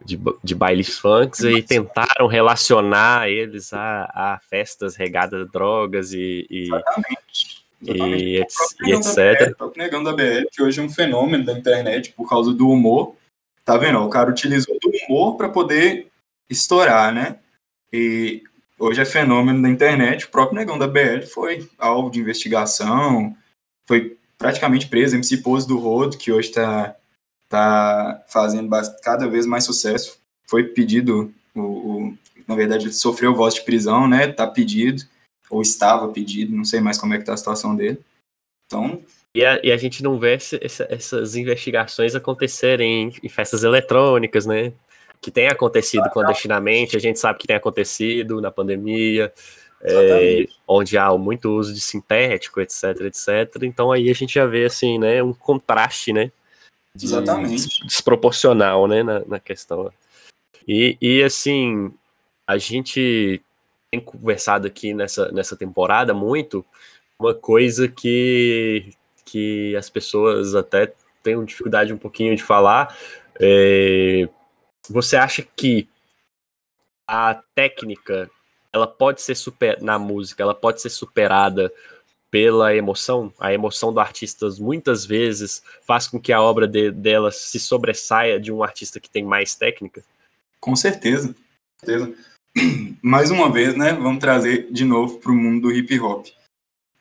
de, de bailes funks e tentaram relacionar eles a, a festas regadas a drogas e, e Exatamente. E, e etc. BR, negando a BL, que hoje é um fenômeno da internet por causa do humor. Tá vendo? O cara utilizou do humor para poder estourar, né? E hoje é fenômeno da internet. O próprio negão da BL foi alvo de investigação, foi praticamente preso. MC Pose do Rodo, que hoje está tá fazendo cada vez mais sucesso, foi pedido, o, o, na verdade, ele sofreu voz de prisão, né? Tá pedido, ou estava pedido, não sei mais como é que tá a situação dele. Então. E a, e a gente não vê essa, essas investigações acontecerem em, festas eletrônicas, né? Que tem acontecido clandestinamente, a gente sabe que tem acontecido na pandemia, é, onde há muito uso de sintético, etc, etc. Então aí a gente já vê assim, né, um contraste, né, de, Exatamente. desproporcional, né, na, na questão. E, e assim, a gente tem conversado aqui nessa, nessa temporada muito uma coisa que, que as pessoas até têm dificuldade um pouquinho de falar, é, você acha que a técnica ela pode ser super na música, ela pode ser superada pela emoção. A emoção do artista muitas vezes faz com que a obra de, dela se sobressaia de um artista que tem mais técnica. Com certeza, com certeza. Mais uma vez, né? Vamos trazer de novo para o mundo do hip hop.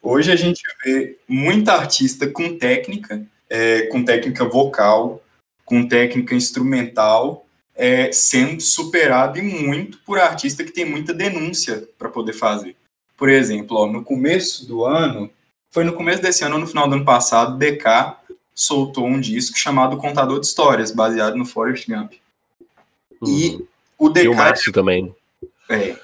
Hoje a gente vê muita artista com técnica, é, com técnica vocal, com técnica instrumental, é, sendo superado e muito por artista que tem muita denúncia para poder fazer. Por exemplo, ó, no começo do ano, foi no começo desse ano ou no final do ano passado, DK soltou um disco chamado Contador de Histórias, baseado no Forrest Gump. Uhum. E o DK. E o Márcio também. É.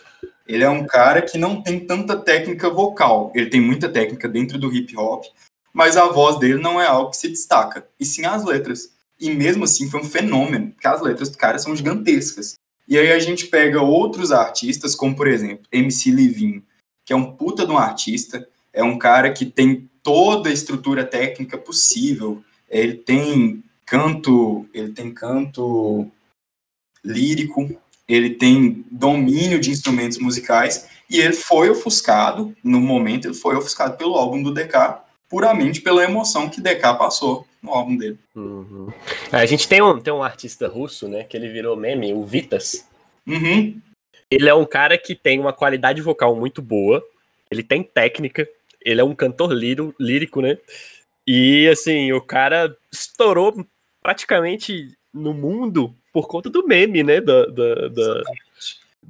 Ele é um cara que não tem tanta técnica vocal. Ele tem muita técnica dentro do hip hop, mas a voz dele não é algo que se destaca, e sim as letras. E mesmo assim foi um fenômeno, porque as letras do cara são gigantescas. E aí a gente pega outros artistas, como por exemplo, MC Livinho, que é um puta de um artista, é um cara que tem toda a estrutura técnica possível. Ele tem canto, ele tem canto lírico, ele tem domínio de instrumentos musicais e ele foi ofuscado, no momento ele foi ofuscado pelo álbum do DK, puramente pela emoção que DK passou no álbum dele. Uhum. A gente tem um, tem um artista russo, né, que ele virou meme, o Vitas. Uhum. Ele é um cara que tem uma qualidade vocal muito boa, ele tem técnica, ele é um cantor lírico, lírico, né? E assim, o cara estourou praticamente no mundo por conta do meme, né? Da, da, da,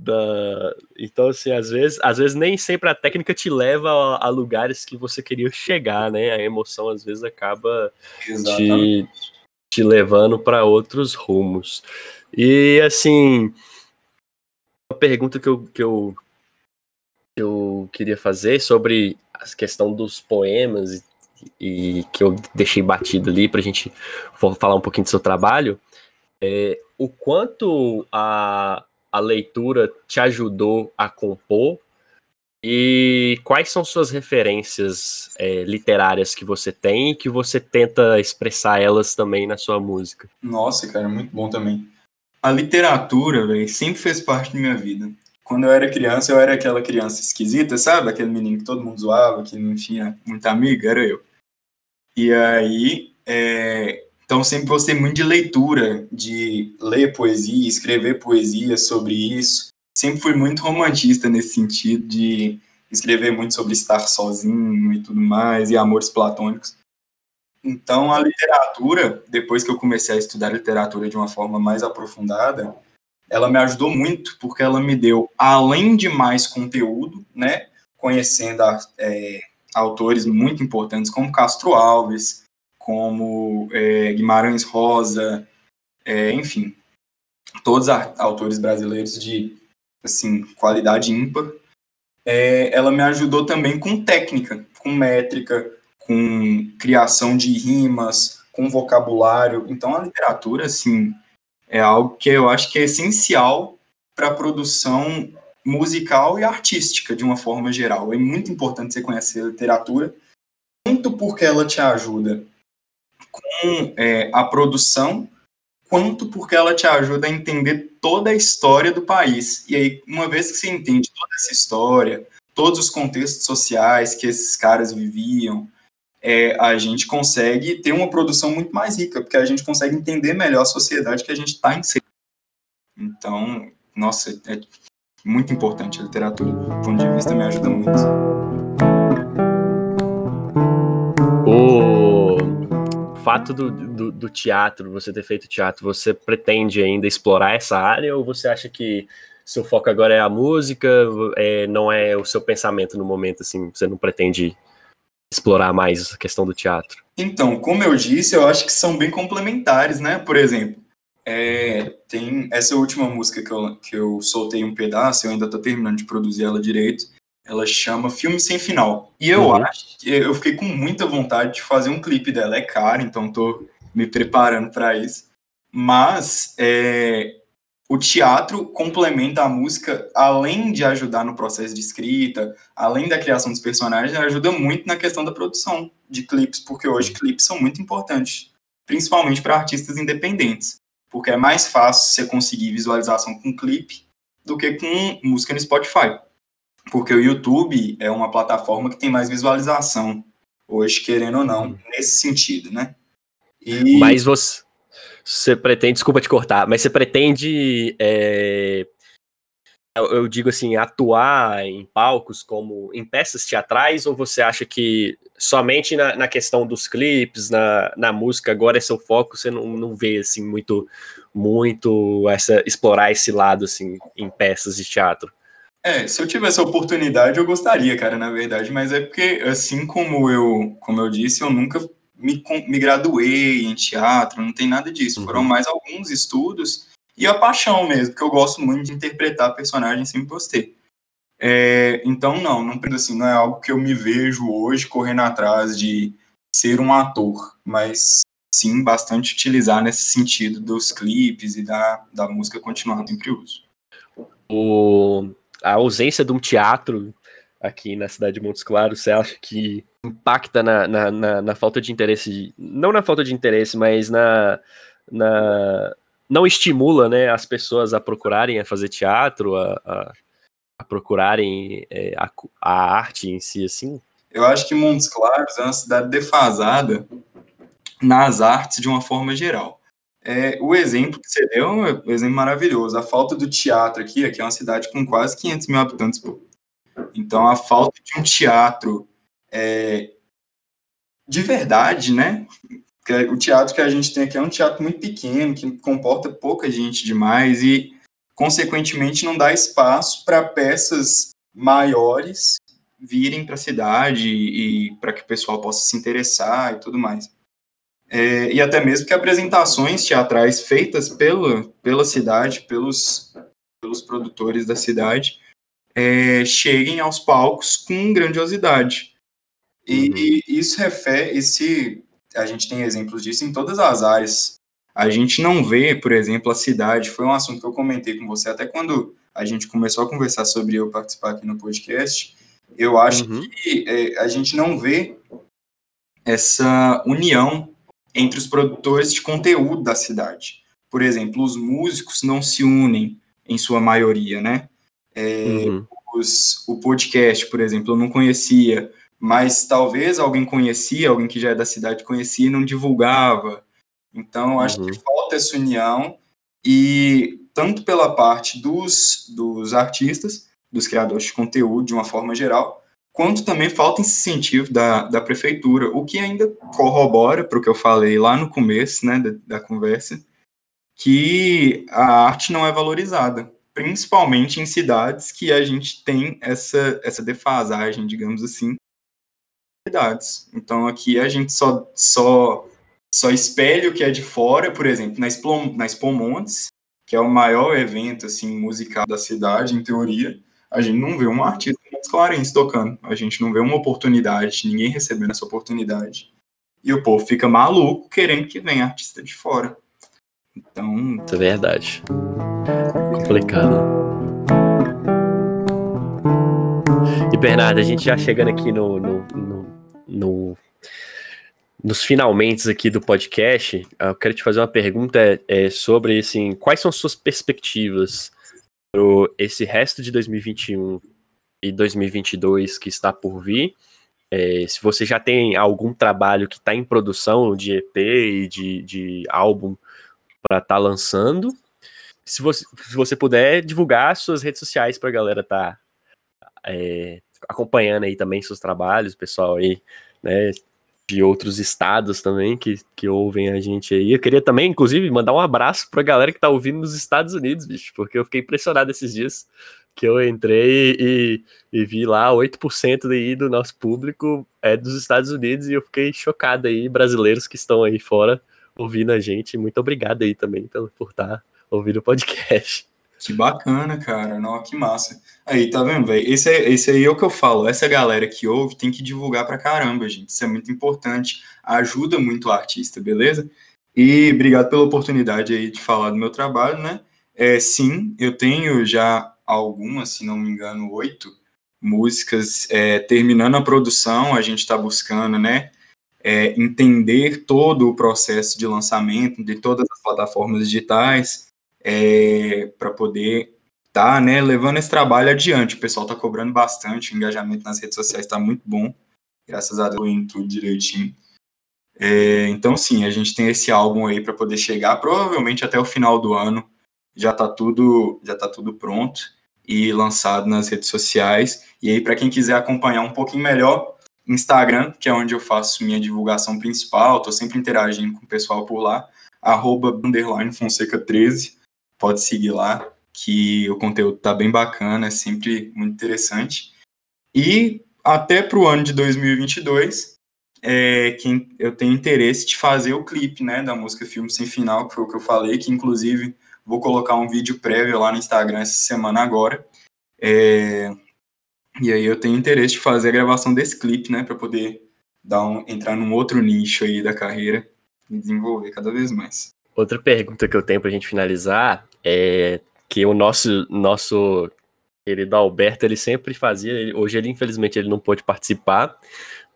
da... Então, assim, às vezes, às vezes nem sempre a técnica te leva a, a lugares que você queria chegar, né? A emoção às vezes acaba te, te levando para outros rumos. E assim, uma pergunta que eu, que eu, que eu queria fazer sobre a questão dos poemas e, e que eu deixei batido ali para a gente falar um pouquinho do seu trabalho. É, o quanto a, a leitura te ajudou a compor e quais são suas referências é, literárias que você tem e que você tenta expressar elas também na sua música? Nossa, cara, muito bom também. A literatura, velho, sempre fez parte da minha vida. Quando eu era criança, eu era aquela criança esquisita, sabe? Aquele menino que todo mundo zoava, que não tinha muita amiga, era eu. E aí, é, então, sempre gostei muito de leitura, de ler poesia, escrever poesia sobre isso. Sempre fui muito romantista nesse sentido, de escrever muito sobre estar sozinho e tudo mais, e amores platônicos. Então, a literatura, depois que eu comecei a estudar literatura de uma forma mais aprofundada, ela me ajudou muito, porque ela me deu, além de mais conteúdo, né, conhecendo é, autores muito importantes como Castro Alves, como é, Guimarães Rosa, é, enfim, todos autores brasileiros de assim qualidade ímpar. É, ela me ajudou também com técnica, com métrica, com criação de rimas, com vocabulário. Então a literatura, assim, é algo que eu acho que é essencial para a produção musical e artística, de uma forma geral. É muito importante você conhecer a literatura, tanto porque ela te ajuda com é, a produção, quanto porque ela te ajuda a entender toda a história do país. E aí, uma vez que você entende toda essa história, todos os contextos sociais que esses caras viviam, é, a gente consegue ter uma produção muito mais rica, porque a gente consegue entender melhor a sociedade que a gente está inserido. Então, nossa, é muito importante a literatura, do ponto de vista, me ajuda muito. Fato do, do, do, teatro, você ter feito teatro, você pretende ainda explorar essa área ou você acha que seu foco agora é a música, é, não é o seu pensamento no momento, assim, você não pretende explorar mais a questão do teatro? Então, como eu disse, eu acho que são bem complementares, né? Por exemplo, é, tem essa última música que eu, que eu soltei um pedaço, eu ainda estou terminando de produzir ela direito. Ela chama Filme Sem Final. E eu uhum. acho que eu fiquei com muita vontade de fazer um clipe dela. É caro, então estou me preparando para isso. Mas é, o teatro complementa a música, além de ajudar no processo de escrita, além da criação dos personagens, ajuda muito na questão da produção de clipes, porque hoje clipes são muito importantes, principalmente para artistas independentes, porque é mais fácil você conseguir visualização com clipe do que com música no Spotify, porque o YouTube é uma plataforma que tem mais visualização hoje, querendo ou não, nesse sentido, né? E... Mas você você pretende, desculpa te cortar, mas você pretende, é, eu digo assim, atuar em palcos como em peças teatrais ou você acha que somente na, na questão dos clipes, na, na música, agora é seu foco, você não, não vê assim muito, muito essa explorar esse lado assim em peças de teatro? É, se eu tivesse a oportunidade, eu gostaria, cara, na verdade, mas é porque, assim como eu, como eu disse, eu nunca me, me graduei em teatro, não tem nada disso. Uhum. Foram mais alguns estudos e a paixão mesmo, porque eu gosto muito de interpretar personagens sem gostei. É, então, não, não, assim, não é algo que eu me vejo hoje correndo atrás de ser um ator, mas sim bastante utilizar nesse sentido dos clipes e da, da música continuar sempre uso. O, a ausência de um teatro aqui na cidade de Montes Claros, você acha que impacta na, na, na, na falta de interesse, não na falta de interesse, mas na, na não estimula né, as pessoas a procurarem a fazer teatro, a, a, a procurarem é, a, a arte em si, assim? Eu acho que Montes Claros é uma cidade defasada nas artes de uma forma geral. É, o exemplo que você deu é um exemplo maravilhoso. A falta do teatro aqui, aqui é uma cidade com quase 500 mil habitantes. Pô. Então, a falta de um teatro é, de verdade, né? O teatro que a gente tem aqui é um teatro muito pequeno, que comporta pouca gente demais e, consequentemente, não dá espaço para peças maiores virem para a cidade e para que o pessoal possa se interessar e tudo mais. É, e até mesmo que apresentações teatrais feitas pela, pela cidade, pelos, pelos produtores da cidade, é, cheguem aos palcos com grandiosidade. E uhum. isso refere, esse, a gente tem exemplos disso em todas as áreas. A gente não vê, por exemplo, a cidade, foi um assunto que eu comentei com você até quando a gente começou a conversar sobre eu participar aqui no podcast. Eu acho uhum. que é, a gente não vê essa união entre os produtores de conteúdo da cidade. Por exemplo, os músicos não se unem em sua maioria, né? É, uhum. os, o podcast, por exemplo, eu não conhecia mas talvez alguém conhecia, alguém que já é da cidade conhecia e não divulgava. Então, acho uhum. que falta essa união e tanto pela parte dos, dos artistas, dos criadores de conteúdo de uma forma geral, quanto também falta incentivo da, da prefeitura, o que ainda corrobora para o que eu falei lá no começo né, da, da conversa, que a arte não é valorizada, principalmente em cidades que a gente tem essa, essa defasagem, digamos assim, então aqui a gente só, só, só espelha o que é de fora, por exemplo, na Expo, na Expo Montes, que é o maior evento assim, musical da cidade, em teoria, a gente não vê um artista Montes Clarence tocando, a gente não vê uma oportunidade, ninguém recebendo essa oportunidade. E o povo fica maluco querendo que venha artista de fora. Então. É verdade. Complicado. E Bernardo, a gente já chegando aqui no, no, no, no nos finalmente aqui do podcast, eu quero te fazer uma pergunta é, sobre assim, quais são suas perspectivas para esse resto de 2021 e 2022 que está por vir. É, se você já tem algum trabalho que está em produção de EP e de, de álbum para estar tá lançando, se você, se você puder divulgar suas redes sociais para a galera estar tá, é, acompanhando aí também seus trabalhos, pessoal aí, né, de outros estados também que, que ouvem a gente aí. Eu queria também, inclusive, mandar um abraço pra galera que tá ouvindo nos Estados Unidos, bicho, porque eu fiquei impressionado esses dias que eu entrei e, e vi lá 8% aí do nosso público é dos Estados Unidos e eu fiquei chocado aí, brasileiros que estão aí fora ouvindo a gente. Muito obrigado aí também pelo, por estar tá ouvindo o podcast. Que bacana, cara. Não, que massa. Aí, tá vendo, velho? Esse, é, esse aí é o que eu falo. Essa galera que ouve tem que divulgar pra caramba, gente. Isso é muito importante. Ajuda muito o artista, beleza? E obrigado pela oportunidade aí de falar do meu trabalho, né? É, sim, eu tenho já algumas, se não me engano, oito músicas é, terminando a produção. A gente está buscando, né? É, entender todo o processo de lançamento de todas as plataformas digitais é, para poder estar tá, né, levando esse trabalho adiante. O pessoal está cobrando bastante, o engajamento nas redes sociais está muito bom, graças a Deus, indo tudo direitinho. É, então, sim, a gente tem esse álbum aí para poder chegar, provavelmente até o final do ano já está tudo, já tá tudo pronto e lançado nas redes sociais. E aí, para quem quiser acompanhar um pouquinho melhor, Instagram, que é onde eu faço minha divulgação principal, estou sempre interagindo com o pessoal por lá, arroba underline Fonseca 13 pode seguir lá, que o conteúdo tá bem bacana, é sempre muito interessante. E até para o ano de 2022, é, quem eu tenho interesse de fazer o clipe, né, da música Filme Sem Final, que foi o que eu falei, que inclusive vou colocar um vídeo prévio lá no Instagram essa semana agora. É, e aí eu tenho interesse de fazer a gravação desse clipe, né, para poder dar um, entrar num outro nicho aí da carreira e desenvolver cada vez mais. Outra pergunta que eu tenho para a gente finalizar é que o nosso nosso querido Alberto ele sempre fazia, ele, hoje ele infelizmente ele não pôde participar,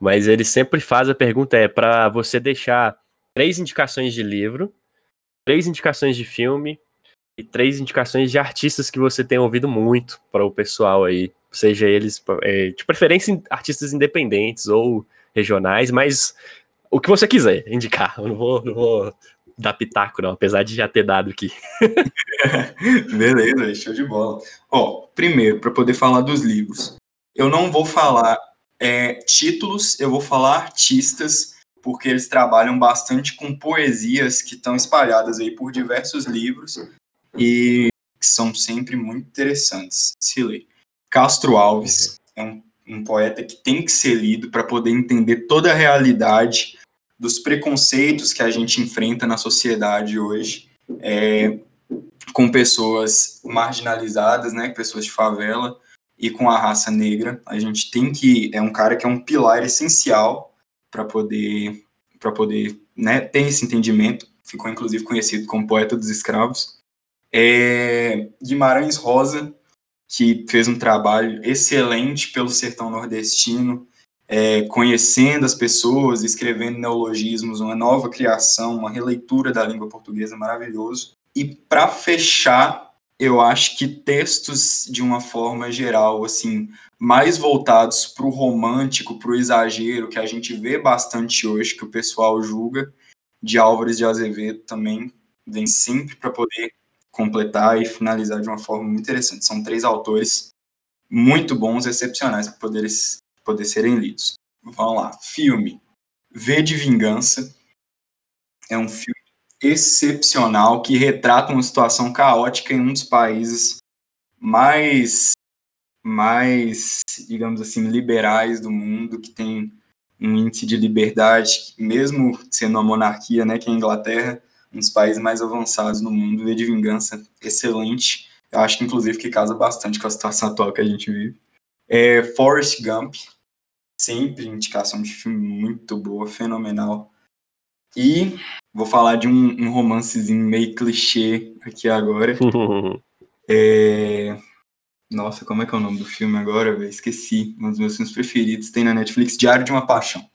mas ele sempre faz a pergunta é para você deixar três indicações de livro, três indicações de filme e três indicações de artistas que você tem ouvido muito para o pessoal aí, seja eles é, de preferência artistas independentes ou regionais, mas o que você quiser indicar. Eu não vou, não vou dar pitaco, não, apesar de já ter dado aqui. Beleza, show de bola. Ó, primeiro, para poder falar dos livros, eu não vou falar é, títulos, eu vou falar artistas, porque eles trabalham bastante com poesias que estão espalhadas aí por diversos livros e que são sempre muito interessantes se ler. Castro Alves é um, um poeta que tem que ser lido para poder entender toda a realidade dos preconceitos que a gente enfrenta na sociedade hoje é, com pessoas marginalizadas, né, pessoas de favela e com a raça negra. A gente tem que é um cara que é um pilar essencial para poder para poder né, ter esse entendimento. Ficou inclusive conhecido como poeta dos escravos. É, Guimarães Rosa, que fez um trabalho excelente pelo sertão nordestino, é, conhecendo as pessoas, escrevendo neologismos, uma nova criação, uma releitura da língua portuguesa maravilhoso. E para fechar, eu acho que textos de uma forma geral, assim, mais voltados para o romântico, para o exagero, que a gente vê bastante hoje, que o pessoal julga, de Álvares de Azevedo também vem sempre para poder completar e finalizar de uma forma muito interessante. São três autores muito bons, excepcionais para poder poder serem lidos. Vamos lá. Filme V de Vingança. É um filme excepcional que retrata uma situação caótica em um dos países mais, mais digamos assim, liberais do mundo, que tem um índice de liberdade, mesmo sendo uma monarquia, né, que é a Inglaterra, um dos países mais avançados no mundo, V de Vingança, excelente. Eu acho que, inclusive, que casa bastante com a situação atual que a gente vive. É Forrest Gump, sempre indicação de filme muito boa, fenomenal. E vou falar de um, um romancezinho meio clichê aqui agora. é... Nossa, como é que é o nome do filme agora? Véio? Esqueci. Um dos meus filmes preferidos tem na Netflix, Diário de uma Paixão.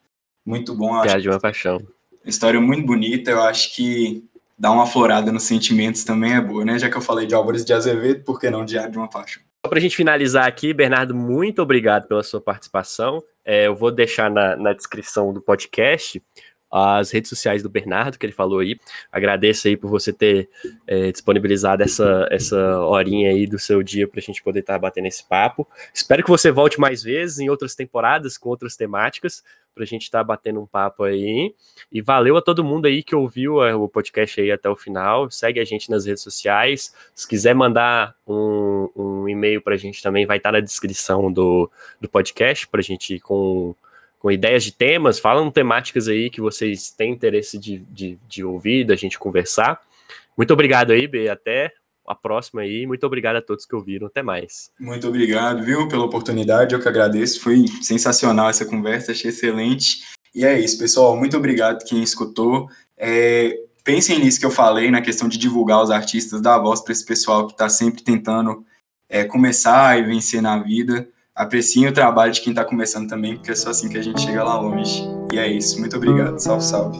Muito bom. Diário de uma Paixão. História muito bonita, eu acho que dá uma florada nos sentimentos também é boa, né? Já que eu falei de Álvares de Azevedo, por que não Diário de uma Paixão? Só para a gente finalizar aqui, Bernardo, muito obrigado pela sua participação. É, eu vou deixar na, na descrição do podcast as redes sociais do Bernardo, que ele falou aí. Agradeço aí por você ter é, disponibilizado essa, essa horinha aí do seu dia para a gente poder estar tá batendo esse papo. Espero que você volte mais vezes em outras temporadas com outras temáticas para a gente estar tá batendo um papo aí. E valeu a todo mundo aí que ouviu é, o podcast aí até o final. Segue a gente nas redes sociais. Se quiser mandar um, um e-mail para a gente também, vai estar tá na descrição do, do podcast para a gente com com ideias de temas, falam temáticas aí que vocês têm interesse de, de, de ouvir, da gente conversar. Muito obrigado aí, B. Até a próxima aí. Muito obrigado a todos que ouviram. Até mais. Muito obrigado, viu, pela oportunidade. Eu que agradeço. Foi sensacional essa conversa, achei excelente. E é isso, pessoal. Muito obrigado quem escutou. É, pensem nisso que eu falei, na questão de divulgar os artistas, dar voz para esse pessoal que está sempre tentando é, começar e vencer na vida apreciem o trabalho de quem está começando também, porque é só assim que a gente chega lá longe. E é isso. Muito obrigado. Salve, salve.